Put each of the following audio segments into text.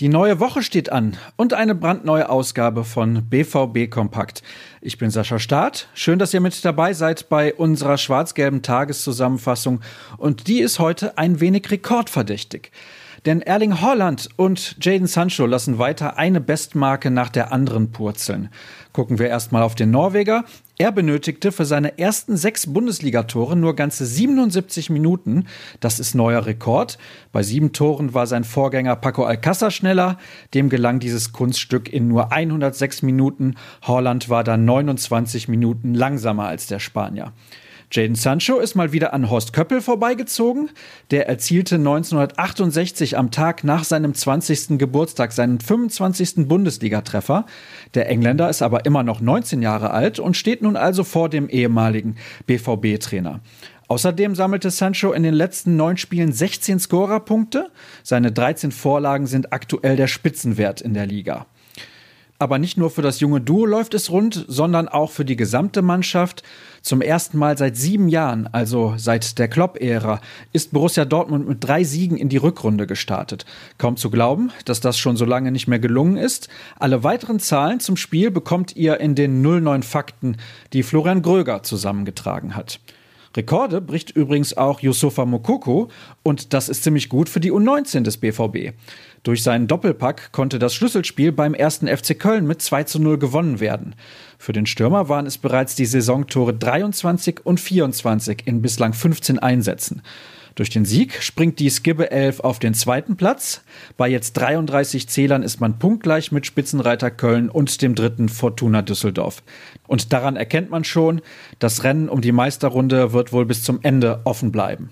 Die neue Woche steht an und eine brandneue Ausgabe von BVB Kompakt. Ich bin Sascha Staat. Schön, dass ihr mit dabei seid bei unserer schwarz-gelben Tageszusammenfassung. Und die ist heute ein wenig rekordverdächtig. Denn Erling Holland und Jaden Sancho lassen weiter eine Bestmarke nach der anderen purzeln. Gucken wir erstmal auf den Norweger. Er benötigte für seine ersten sechs Bundesligatore nur ganze 77 Minuten. Das ist neuer Rekord. Bei sieben Toren war sein Vorgänger Paco Alcázar schneller. Dem gelang dieses Kunststück in nur 106 Minuten. Holland war dann 29 Minuten langsamer als der Spanier. Jaden Sancho ist mal wieder an Horst Köppel vorbeigezogen. Der erzielte 1968 am Tag nach seinem 20. Geburtstag seinen 25. Bundesligatreffer. Der Engländer ist aber immer noch 19 Jahre alt und steht nun also vor dem ehemaligen BVB-Trainer. Außerdem sammelte Sancho in den letzten neun Spielen 16 Scorerpunkte. Seine 13 Vorlagen sind aktuell der Spitzenwert in der Liga. Aber nicht nur für das junge Duo läuft es rund, sondern auch für die gesamte Mannschaft. Zum ersten Mal seit sieben Jahren, also seit der Klopp-Ära, ist Borussia Dortmund mit drei Siegen in die Rückrunde gestartet. Kaum zu glauben, dass das schon so lange nicht mehr gelungen ist. Alle weiteren Zahlen zum Spiel bekommt ihr in den 09 Fakten, die Florian Gröger zusammengetragen hat. Rekorde bricht übrigens auch Yusufa Mokoko und das ist ziemlich gut für die U19 des BVB. Durch seinen Doppelpack konnte das Schlüsselspiel beim ersten FC Köln mit 2 zu 0 gewonnen werden. Für den Stürmer waren es bereits die Saisontore 23 und 24 in bislang 15 Einsätzen. Durch den Sieg springt die Skibbe 11 auf den zweiten Platz. Bei jetzt 33 Zählern ist man punktgleich mit Spitzenreiter Köln und dem dritten Fortuna Düsseldorf. Und daran erkennt man schon, das Rennen um die Meisterrunde wird wohl bis zum Ende offen bleiben.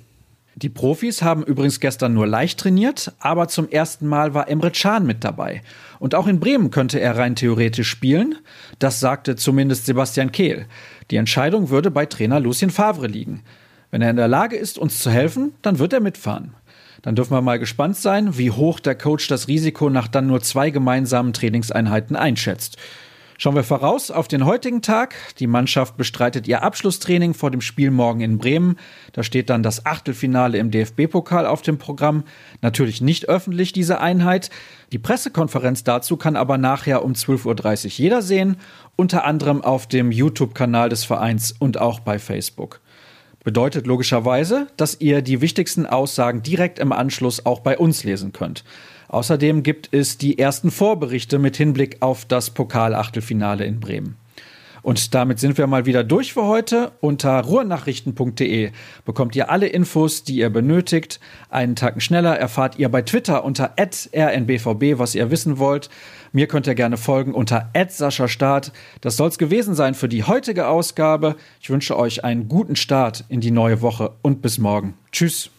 Die Profis haben übrigens gestern nur leicht trainiert, aber zum ersten Mal war Emre Can mit dabei. Und auch in Bremen könnte er rein theoretisch spielen. Das sagte zumindest Sebastian Kehl. Die Entscheidung würde bei Trainer Lucien Favre liegen. Wenn er in der Lage ist, uns zu helfen, dann wird er mitfahren. Dann dürfen wir mal gespannt sein, wie hoch der Coach das Risiko nach dann nur zwei gemeinsamen Trainingseinheiten einschätzt. Schauen wir voraus auf den heutigen Tag. Die Mannschaft bestreitet ihr Abschlusstraining vor dem Spiel morgen in Bremen. Da steht dann das Achtelfinale im DFB-Pokal auf dem Programm. Natürlich nicht öffentlich diese Einheit. Die Pressekonferenz dazu kann aber nachher um 12.30 Uhr jeder sehen, unter anderem auf dem YouTube-Kanal des Vereins und auch bei Facebook. Bedeutet logischerweise, dass ihr die wichtigsten Aussagen direkt im Anschluss auch bei uns lesen könnt. Außerdem gibt es die ersten Vorberichte mit Hinblick auf das Pokalachtelfinale in Bremen. Und damit sind wir mal wieder durch für heute. Unter ruhrnachrichten.de bekommt ihr alle Infos, die ihr benötigt. Einen Tag schneller erfahrt ihr bei Twitter unter rnbvb, was ihr wissen wollt. Mir könnt ihr gerne folgen unter Start. Das soll es gewesen sein für die heutige Ausgabe. Ich wünsche euch einen guten Start in die neue Woche und bis morgen. Tschüss.